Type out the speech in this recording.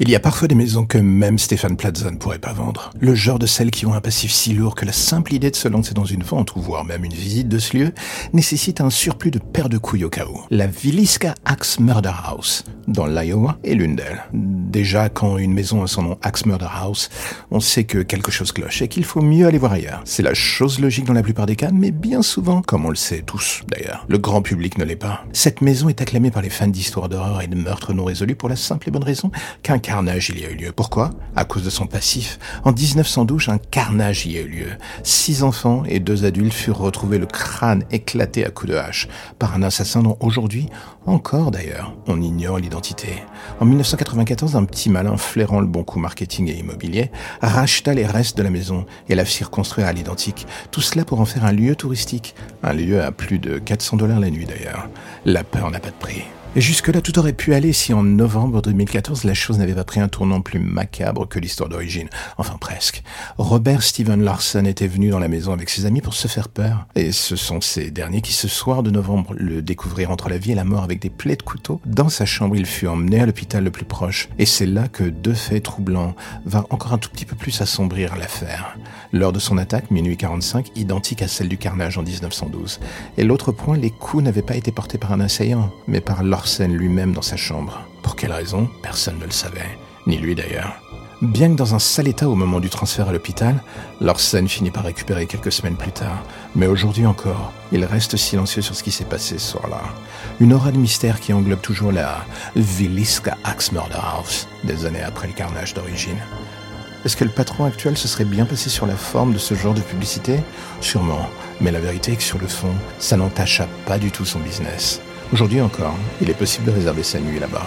Il y a parfois des maisons que même Stéphane Plaza ne pourrait pas vendre. Le genre de celles qui ont un passif si lourd que la simple idée de se lancer dans une vente ou voire même une visite de ce lieu nécessite un surplus de paires de couilles au cas où. La Villisca Axe Murder House, dans l'Iowa, est l'une d'elles. Déjà, quand une maison a son nom Axe Murder House, on sait que quelque chose cloche et qu'il faut mieux aller voir ailleurs. C'est la chose logique dans la plupart des cas, mais bien souvent, comme on le sait tous d'ailleurs, le grand public ne l'est pas. Cette maison est acclamée par les fans d'histoires d'horreur et de meurtres non résolus pour la simple et bonne raison qu'un carnage il y a eu lieu. Pourquoi? À cause de son passif. En 1912, un carnage y a eu lieu. Six enfants et deux adultes furent retrouvés le crâne éclaté à coups de hache par un assassin dont aujourd'hui, encore d'ailleurs, on ignore l'identité. En 1994, un petit malin flairant le bon coup marketing et immobilier racheta les restes de la maison et la fit reconstruire à l'identique. Tout cela pour en faire un lieu touristique. Un lieu à plus de 400 dollars la nuit d'ailleurs. La peur n'a pas de prix. Et jusque-là, tout aurait pu aller si en novembre 2014, la chose n'avait pas pris un tournant plus macabre que l'histoire d'origine. Enfin, presque. Robert Steven Larson était venu dans la maison avec ses amis pour se faire peur. Et ce sont ces derniers qui, ce soir de novembre, le découvrirent entre la vie et la mort avec des plaies de couteau. Dans sa chambre, il fut emmené à l'hôpital le plus proche. Et c'est là que deux faits troublants vinrent encore un tout petit peu plus assombrir l'affaire. Lors de son attaque, minuit 45, identique à celle du carnage en 1912. Et l'autre point, les coups n'avaient pas été portés par un assaillant, mais par Lorsen lui-même dans sa chambre. Quelle raison Personne ne le savait, ni lui d'ailleurs. Bien que dans un sale état au moment du transfert à l'hôpital, Lorsen finit par récupérer quelques semaines plus tard. Mais aujourd'hui encore, il reste silencieux sur ce qui s'est passé ce soir-là. Une aura de mystère qui englobe toujours la Villisca Axe Murder House, des années après le carnage d'origine. Est-ce que le patron actuel se serait bien passé sur la forme de ce genre de publicité? Sûrement, mais la vérité est que sur le fond, ça n'entacha pas du tout son business. Aujourd'hui encore, il est possible de réserver sa nuit là-bas.